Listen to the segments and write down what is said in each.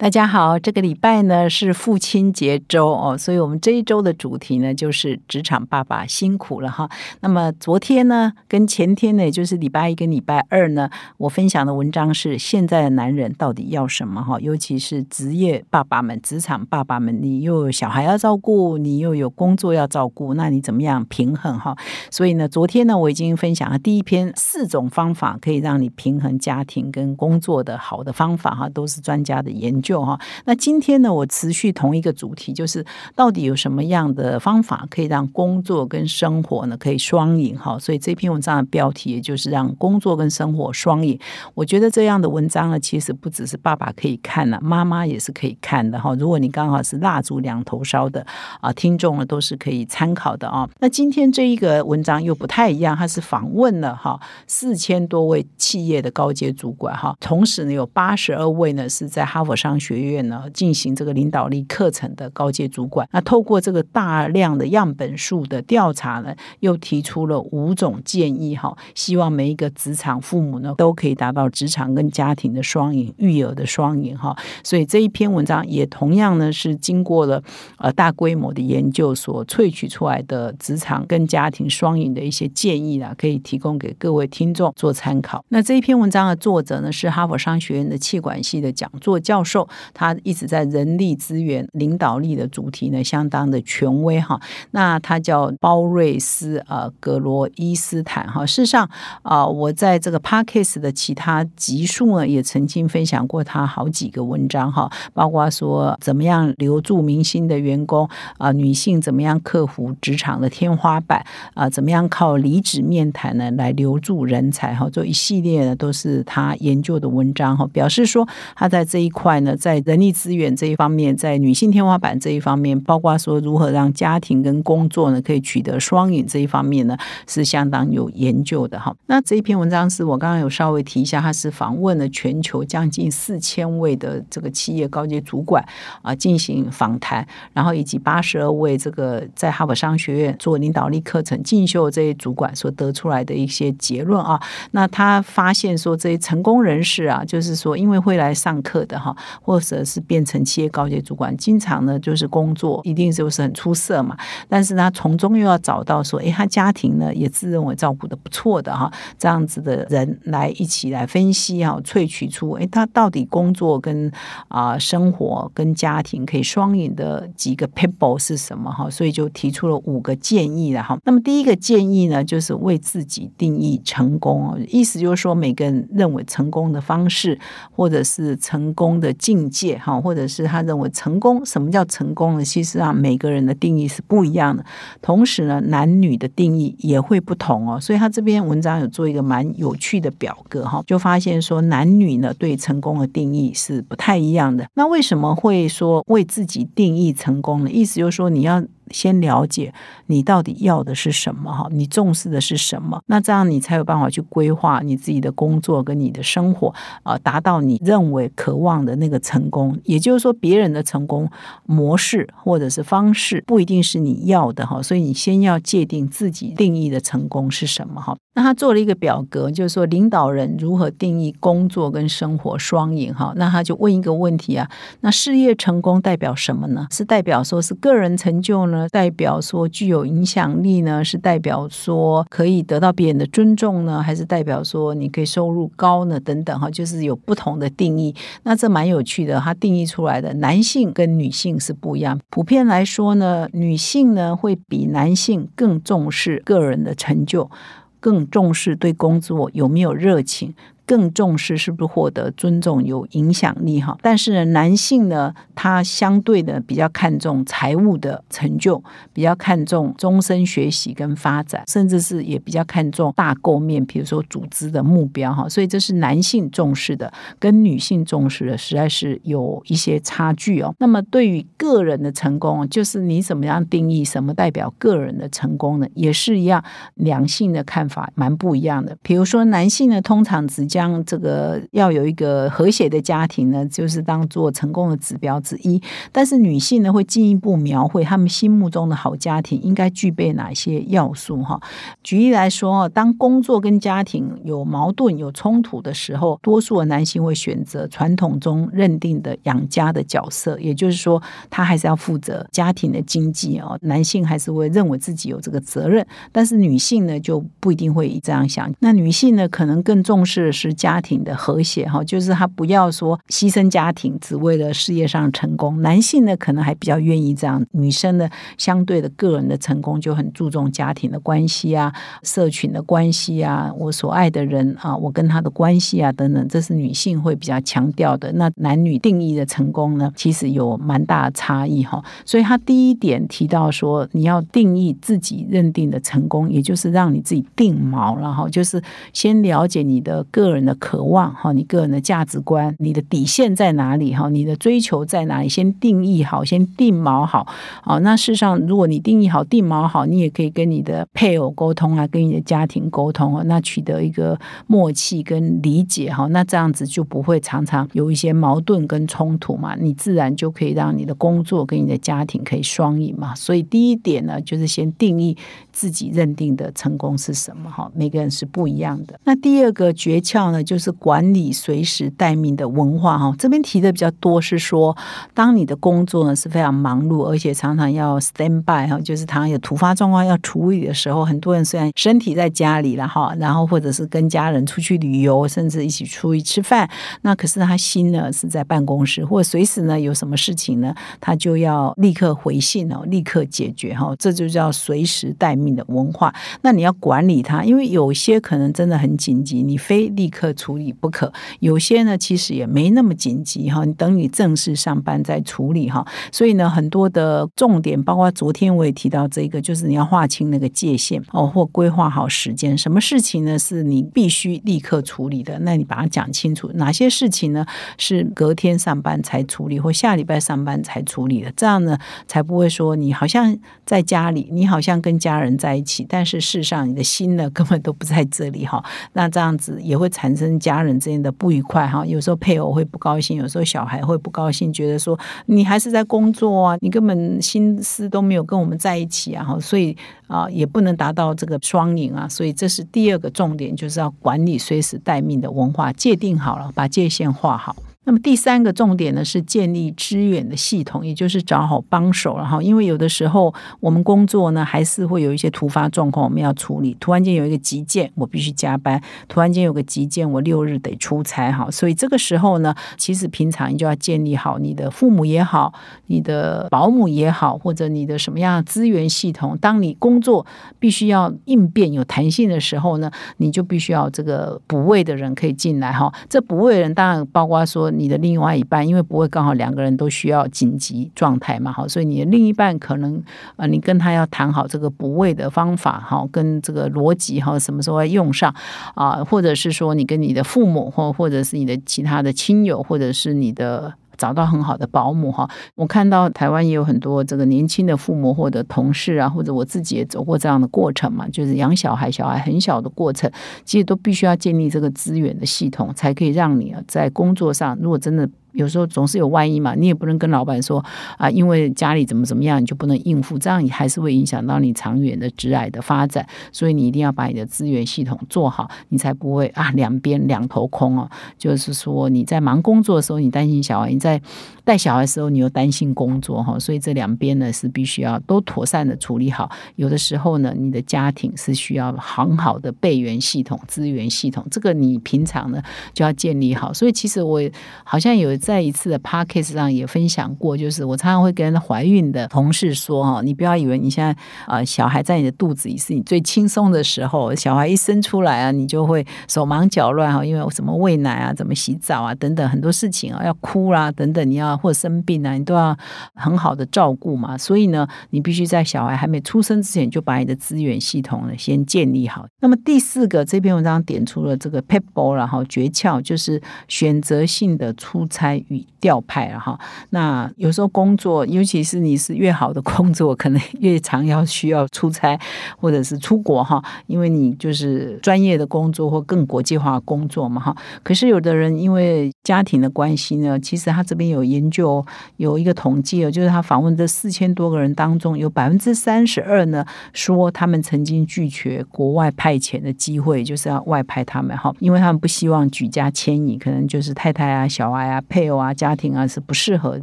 大家好，这个礼拜呢是父亲节周哦，所以我们这一周的主题呢就是职场爸爸辛苦了哈。那么昨天呢跟前天呢，也就是礼拜一跟礼拜二呢，我分享的文章是现在的男人到底要什么哈？尤其是职业爸爸们、职场爸爸们，你又有小孩要照顾，你又有工作要照顾，那你怎么样平衡哈？所以呢，昨天呢我已经分享了第一篇四种方法可以让你平衡家庭跟工作的好的方法哈，都是专家的研究。就哈，那今天呢，我持续同一个主题，就是到底有什么样的方法可以让工作跟生活呢可以双赢哈？所以这篇文章的标题也就是让工作跟生活双赢。我觉得这样的文章呢，其实不只是爸爸可以看了，妈妈也是可以看的哈。如果你刚好是蜡烛两头烧的啊，听众呢都是可以参考的啊。那今天这一个文章又不太一样，它是访问了哈四千多位企业的高阶主管哈，同时呢有八十二位呢是在哈佛商。学院呢进行这个领导力课程的高阶主管，那透过这个大量的样本数的调查呢，又提出了五种建议哈，希望每一个职场父母呢都可以达到职场跟家庭的双赢、育儿的双赢哈。所以这一篇文章也同样呢是经过了呃大规模的研究所萃取出来的职场跟家庭双赢的一些建议啦，可以提供给各位听众做参考。那这一篇文章的作者呢是哈佛商学院的气管系的讲座教授。他一直在人力资源领导力的主题呢，相当的权威哈。那他叫包瑞斯呃格罗伊斯坦哈。事实上啊，我在这个 Parkes 的其他集数呢，也曾经分享过他好几个文章哈，包括说怎么样留住明星的员工啊，女性怎么样克服职场的天花板啊，怎么样靠离职面谈呢来留住人才哈，这一系列呢都是他研究的文章哈，表示说他在这一块呢。在人力资源这一方面，在女性天花板这一方面，包括说如何让家庭跟工作呢可以取得双赢这一方面呢，是相当有研究的哈。那这一篇文章是我刚刚有稍微提一下，他是访问了全球将近四千位的这个企业高级主管啊进行访谈，然后以及八十二位这个在哈佛商学院做领导力课程进修这些主管所得出来的一些结论啊。那他发现说，这些成功人士啊，就是说因为会来上课的哈。或者是变成企业高级主管，经常呢就是工作一定就是很出色嘛，但是他从中又要找到说，哎，他家庭呢也自认为照顾的不错的哈，这样子的人来一起来分析哈，萃取出哎，他到底工作跟啊生活跟家庭可以双赢的几个 people 是什么哈？所以就提出了五个建议了哈。那么第一个建议呢，就是为自己定义成功，意思就是说每个人认为成功的方式，或者是成功的境。界哈，或者是他认为成功，什么叫成功呢？其实啊每个人的定义是不一样的，同时呢，男女的定义也会不同哦。所以他这篇文章有做一个蛮有趣的表格哈，就发现说男女呢对成功的定义是不太一样的。那为什么会说为自己定义成功呢？意思就是说你要。先了解你到底要的是什么哈，你重视的是什么？那这样你才有办法去规划你自己的工作跟你的生活啊，达到你认为渴望的那个成功。也就是说，别人的成功模式或者是方式不一定是你要的哈，所以你先要界定自己定义的成功是什么哈。那他做了一个表格，就是说领导人如何定义工作跟生活双赢哈。那他就问一个问题啊，那事业成功代表什么呢？是代表说是个人成就呢？代表说具有影响力呢？是代表说可以得到别人的尊重呢？还是代表说你可以收入高呢？等等哈，就是有不同的定义。那这蛮有趣的，它定义出来的男性跟女性是不一样。普遍来说呢，女性呢会比男性更重视个人的成就，更重视对工作有没有热情。更重视是不是获得尊重、有影响力哈？但是呢，男性呢，他相对的比较看重财务的成就，比较看重终身学习跟发展，甚至是也比较看重大构面，比如说组织的目标哈。所以这是男性重视的，跟女性重视的实在是有一些差距哦。那么对于个人的成功，就是你怎么样定义什么代表个人的成功呢？也是一样，两性的看法蛮不一样的。比如说男性呢，通常只讲。将这个要有一个和谐的家庭呢，就是当做成功的指标之一。但是女性呢，会进一步描绘他们心目中的好家庭应该具备哪些要素哈？举例来说当工作跟家庭有矛盾、有冲突的时候，多数的男性会选择传统中认定的养家的角色，也就是说，他还是要负责家庭的经济哦。男性还是会认为自己有这个责任，但是女性呢，就不一定会这样想。那女性呢，可能更重视的是家庭的和谐哈，就是他不要说牺牲家庭，只为了事业上成功。男性呢，可能还比较愿意这样。女生呢，相对的个人的成功就很注重家庭的关系啊、社群的关系啊、我所爱的人啊、我跟他的关系啊等等，这是女性会比较强调的。那男女定义的成功呢，其实有蛮大的差异哈。所以他第一点提到说，你要定义自己认定的成功，也就是让你自己定锚，然后就是先了解你的个人的渴望哈，你个人的价值观，你的底线在哪里哈，你的追求在哪里，先定义好，先定锚好。好，那事实上，如果你定义好、定锚好，你也可以跟你的配偶沟通啊，跟你的家庭沟通啊，那取得一个默契跟理解哈，那这样子就不会常常有一些矛盾跟冲突嘛，你自然就可以让你的工作跟你的家庭可以双赢嘛。所以第一点呢，就是先定义自己认定的成功是什么哈，每个人是不一样的。那第二个诀窍呢，就是管理随时待命的文化哈。这边提的比较多是说，当你的工作呢是非常忙碌，而且常常要 stand by 哈，就是常有突发状况要处理的时候，很多人虽然身体在家里了哈，然后或者是跟家人出去旅游，甚至一起出去吃饭，那可是他心呢是在办公室，或者随时呢有什么事情呢，他就要立刻回信哦，立刻解决哈，这就叫随时待命的文化。那你要管理他，因为有些可能真的很紧急，你非立刻处理不可；有些呢其实也没那么紧急哈，你等你正式上班再处理哈。所以呢，很多的。重点包括昨天我也提到这个，就是你要划清那个界限哦，或规划好时间。什么事情呢是你必须立刻处理的？那你把它讲清楚。哪些事情呢是隔天上班才处理，或下礼拜上班才处理的？这样呢才不会说你好像在家里，你好像跟家人在一起，但是事实上你的心呢根本都不在这里哈。那这样子也会产生家人之间的不愉快哈。有时候配偶会不高兴，有时候小孩会不高兴，觉得说你还是在工作啊，你根本。心思都没有跟我们在一起啊，所以啊也不能达到这个双赢啊，所以这是第二个重点，就是要管理随时待命的文化，界定好了，把界限画好。那么第三个重点呢，是建立支援的系统，也就是找好帮手了哈。因为有的时候我们工作呢，还是会有一些突发状况，我们要处理。突然间有一个急件，我必须加班；突然间有个急件，我六日得出差哈。所以这个时候呢，其实平常你就要建立好你的父母也好，你的保姆也好，或者你的什么样的资源系统。当你工作必须要应变有弹性的时候呢，你就必须要这个补位的人可以进来哈。这补位人当然包括说。你的另外一半，因为不会刚好两个人都需要紧急状态嘛，好，所以你的另一半可能呃，你跟他要谈好这个补位的方法，哈，跟这个逻辑哈，什么时候要用上啊，或者是说你跟你的父母或或者是你的其他的亲友，或者是你的。找到很好的保姆哈，我看到台湾也有很多这个年轻的父母或者同事啊，或者我自己也走过这样的过程嘛，就是养小孩，小孩很小的过程，其实都必须要建立这个资源的系统，才可以让你啊在工作上，如果真的。有时候总是有万一嘛，你也不能跟老板说啊，因为家里怎么怎么样，你就不能应付，这样你还是会影响到你长远的职癌的发展。所以你一定要把你的资源系统做好，你才不会啊两边两头空哦。就是说你在忙工作的时候，你担心小孩；你在带小孩的时候，你又担心工作哈。所以这两边呢是必须要都妥善的处理好。有的时候呢，你的家庭是需要很好的备援系统、资源系统，这个你平常呢就要建立好。所以其实我好像有。在一次的 p a r k a s 上也分享过，就是我常常会跟怀孕的同事说哈，你不要以为你现在啊小孩在你的肚子里是你最轻松的时候，小孩一生出来啊，你就会手忙脚乱哈，因为我什么喂奶啊、怎么洗澡啊等等很多事情啊，要哭啦等等，你要或生病啊，你都要很好的照顾嘛。所以呢，你必须在小孩还没出生之前就把你的资源系统呢先建立好。那么第四个这篇文章点出了这个 p e p b l e 然后诀窍就是选择性的出差。差与调派了哈。那有时候工作，尤其是你是越好的工作，可能越常要需要出差或者是出国哈，因为你就是专业的工作或更国际化工作嘛哈。可是有的人因为家庭的关系呢，其实他这边有研究有一个统计哦，就是他访问这四千多个人当中，有百分之三十二呢说他们曾经拒绝国外派遣的机会，就是要外派他们哈，因为他们不希望举家迁移，可能就是太太啊、小孩啊、配配偶啊、家庭啊是不适合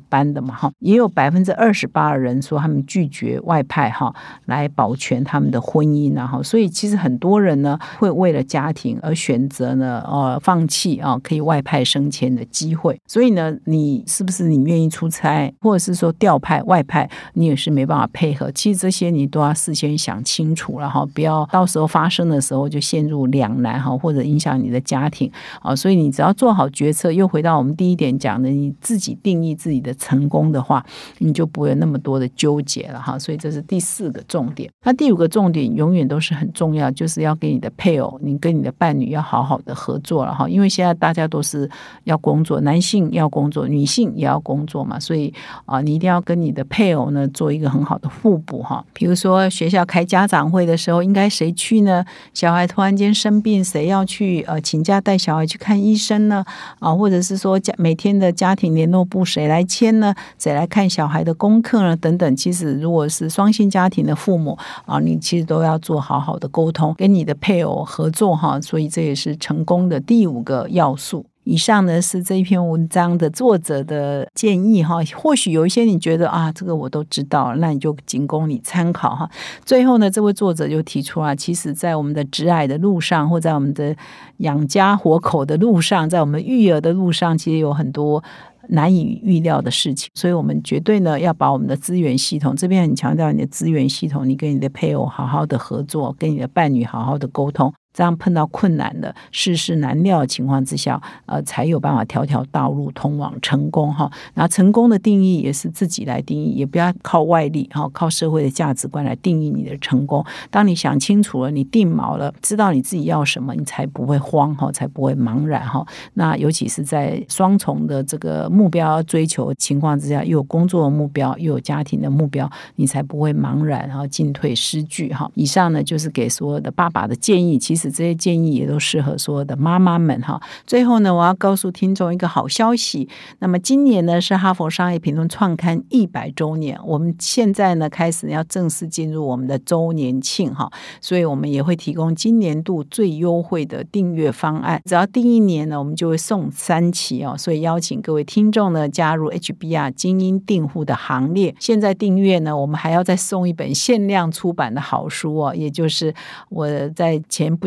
搬的嘛哈。也有百分之二十八的人说他们拒绝外派哈，来保全他们的婚姻啊哈。所以其实很多人呢会为了家庭而选择呢呃放弃啊可以外派升迁的机会。所以呢，你是不是你愿意出差，或者是说调派外派，你也是没办法配合。其实这些你都要事先想清楚了哈，不要到时候发生的时候就陷入两难哈，或者影响你的家庭啊。所以你只要做好决策，又回到我们第一点讲讲的，你自己定义自己的成功的话，你就不会那么多的纠结了哈。所以这是第四个重点。那第五个重点永远都是很重要，就是要跟你的配偶，你跟你的伴侣要好好的合作了哈。因为现在大家都是要工作，男性要工作，女性也要工作嘛，所以啊，你一定要跟你的配偶呢做一个很好的互补哈。比如说学校开家长会的时候，应该谁去呢？小孩突然间生病，谁要去呃请假带小孩去看医生呢？啊，或者是说家每天的家庭联络部谁来签呢？谁来看小孩的功课呢？等等，其实如果是双性家庭的父母啊，你其实都要做好好的沟通，跟你的配偶合作哈。所以这也是成功的第五个要素。以上呢是这一篇文章的作者的建议哈，或许有一些你觉得啊，这个我都知道，那你就仅供你参考哈。最后呢，这位作者就提出啊，其实，在我们的直癌的路上，或在我们的养家活口的路上，在我们育儿的路上，其实有很多难以预料的事情，所以我们绝对呢要把我们的资源系统这边很强调你的资源系统，你跟你的配偶好好的合作，跟你的伴侣好好的沟通。这样碰到困难的世事难料的情况之下，呃，才有办法条条道路通往成功哈。那成功的定义也是自己来定义，也不要靠外力哈，靠社会的价值观来定义你的成功。当你想清楚了，你定锚了，知道你自己要什么，你才不会慌哈，才不会茫然哈。那尤其是在双重的这个目标追求情况之下，又有工作的目标，又有家庭的目标，你才不会茫然，然后进退失据哈。以上呢，就是给所有的爸爸的建议，其实。这些建议也都适合所有的妈妈们哈。最后呢，我要告诉听众一个好消息。那么今年呢是哈佛商业评论创刊一百周年，我们现在呢开始要正式进入我们的周年庆哈，所以我们也会提供今年度最优惠的订阅方案。只要订一年呢，我们就会送三期哦。所以邀请各位听众呢加入 HBR 精英订户的行列。现在订阅呢，我们还要再送一本限量出版的好书哦，也就是我在前不